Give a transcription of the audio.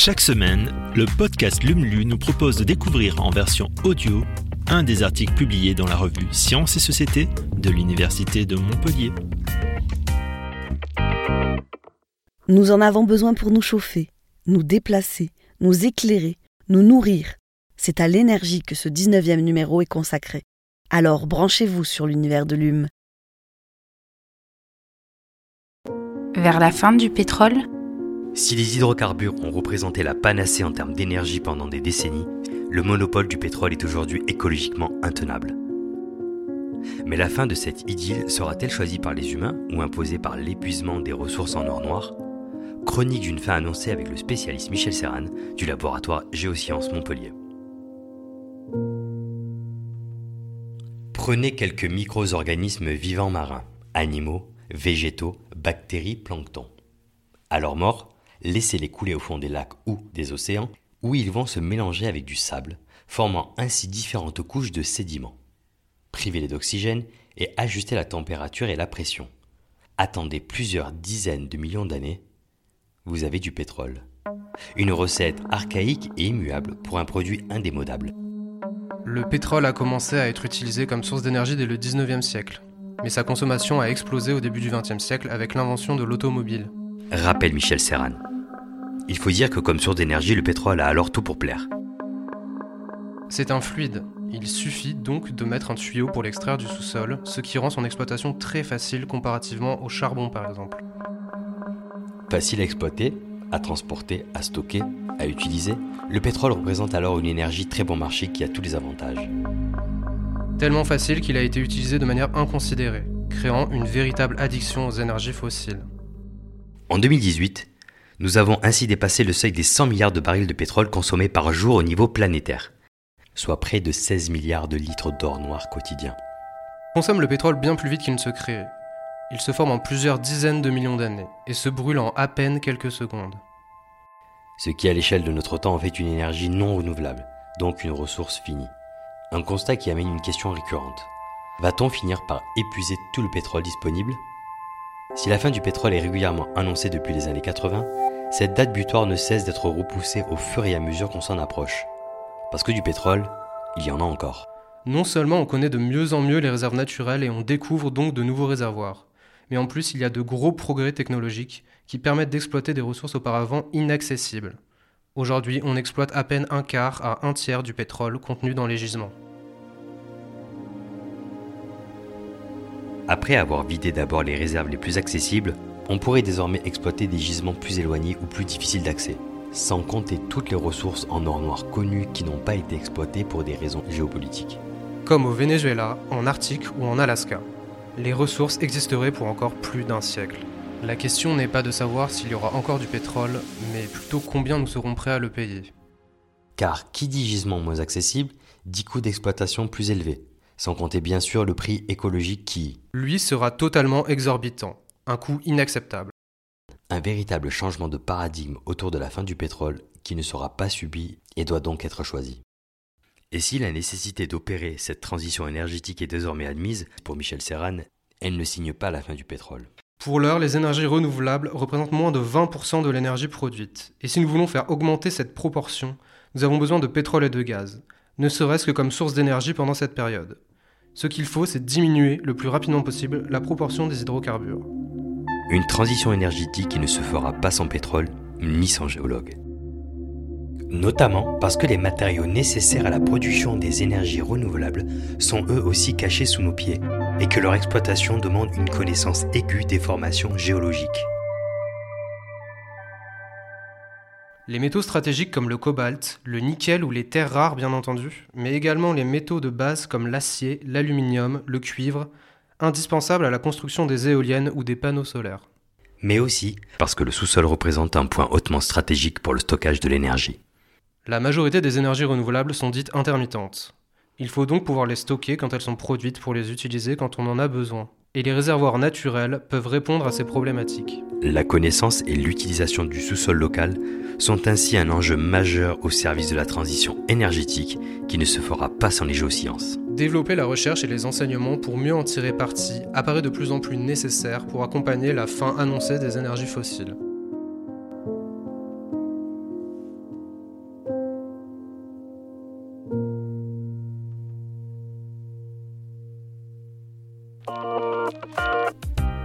Chaque semaine, le podcast LUMLU nous propose de découvrir en version audio un des articles publiés dans la revue Sciences et Société de l'Université de Montpellier. Nous en avons besoin pour nous chauffer, nous déplacer, nous éclairer, nous nourrir. C'est à l'énergie que ce 19e numéro est consacré. Alors branchez-vous sur l'univers de l'UM. Vers la fin du pétrole, Si les hydrocarbures ont représenté la panacée en termes d'énergie pendant des décennies, le monopole du pétrole est aujourd'hui écologiquement intenable. Mais la fin de cette idylle sera-t-elle choisie par les humains ou imposée par l'épuisement des ressources en or noir? Chronique d'une fin annoncée avec le spécialiste Michel Serran du laboratoire Géosciences Montpellier. Prenez quelques micro-organismes vivants marins, animaux, végétaux, bactéries, plancton. À leur mort, laissez-les couler au fond des lacs ou des océans, où ils vont se mélanger avec du sable, formant ainsi différentes couches de sédiments. Privez-les d'oxygène et ajustez la température et la pression. Attendez plusieurs dizaines de millions d'années, vous avez du pétrole. Une recette archaïque et immuable pour un produit indémodable. Le pétrole a commencé à être utilisé comme source d'énergie dès le 19e siècle, mais sa consommation a explosé au début du 20e siècle avec l'invention de l'automobile. Rappelle Michel Serran. Il faut dire que comme source d'énergie, le pétrole a alors tout pour plaire. C'est un fluide. Il suffit donc de mettre un tuyau pour l'extraire du sous-sol, ce qui rend son exploitation très facile comparativement au charbon par exemple. Facile à exploiter, à transporter, à stocker, à utiliser, le pétrole représente alors une énergie très bon marché qui a tous les avantages. Tellement facile qu'il a été utilisé de manière inconsidérée, créant une véritable addiction aux énergies fossiles. En 2018, nous avons ainsi dépassé le seuil des 100 milliards de barils de pétrole consommés par jour au niveau planétaire, soit près de 16 milliards de litres d'or noir quotidien. On consomme le pétrole bien plus vite qu'il ne se crée. Il se forme en plusieurs dizaines de millions d'années et se brûle en à peine quelques secondes. Ce qui à l'échelle de notre temps en fait une énergie non renouvelable, donc une ressource finie. Un constat qui amène une question récurrente. Va-t-on finir par épuiser tout le pétrole disponible? Si la fin du pétrole est régulièrement annoncée depuis les années 80, cette date butoir ne cesse d'être repoussée au fur et à mesure qu'on s'en approche. Parce que du pétrole, il y en a encore. Non seulement on connaît de mieux en mieux les réserves naturelles et on découvre donc de nouveaux réservoirs, mais en plus il y a de gros progrès technologiques qui permettent d'exploiter des ressources auparavant inaccessibles. Aujourd'hui, on exploite à peine un quart à un tiers du pétrole contenu dans les gisements. Après avoir vidé d'abord les réserves les plus accessibles, on pourrait désormais exploiter des gisements plus éloignés ou plus difficiles d'accès, sans compter toutes les ressources en or noir connues qui n'ont pas été exploitées pour des raisons géopolitiques. Comme au Venezuela, en Arctique ou en Alaska. Les ressources existeraient pour encore plus d'un siècle. La question n'est pas de savoir s'il y aura encore du pétrole, mais plutôt combien nous serons prêts à le payer. Car qui dit gisement moins accessible, dit coût d'exploitation plus élevé, sans compter bien sûr le prix écologique qui, Lui sera totalement exorbitant, un coût inacceptable. un véritable changement de paradigme autour de la fin du pétrole qui ne sera pas subi et doit donc être choisi. Et si la nécessité d'opérer cette transition énergétique est désormais admise, pour Michel Serran, elle ne signe pas la fin du pétrole. Pour l'heure, les énergies renouvelables représentent moins de 20% de l'énergie produite. Et si nous voulons faire augmenter cette proportion, nous avons besoin de pétrole et de gaz, ne serait-ce que comme source d'énergie pendant cette période. Ce qu'il faut, c'est diminuer le plus rapidement possible la proportion des hydrocarbures. Une transition énergétique qui ne se fera pas sans pétrole ni sans géologue. Notamment parce que les matériaux nécessaires à la production des énergies renouvelables sont eux aussi cachés sous nos pieds et que leur exploitation demande une connaissance aiguë des formations géologiques. Les métaux stratégiques comme le cobalt, le nickel ou les terres rares bien entendu, mais également les métaux de base comme l'acier, l'aluminium, le cuivre, indispensables à la construction des éoliennes ou des panneaux solaires. Mais aussi parce que le sous-sol représente un point hautement stratégique pour le stockage de l'énergie. La majorité des énergies renouvelables sont dites intermittentes. Il faut donc pouvoir les stocker quand elles sont produites pour les utiliser quand on en a besoin. Et les réservoirs naturels peuvent répondre à ces problématiques. La connaissance et l'utilisation du sous-sol local sont ainsi un enjeu majeur au service de la transition énergétique qui ne se fera pas sans les géosciences. Développer la recherche et les enseignements pour mieux en tirer parti apparaît de plus en plus nécessaire pour accompagner la fin annoncée des énergies fossiles.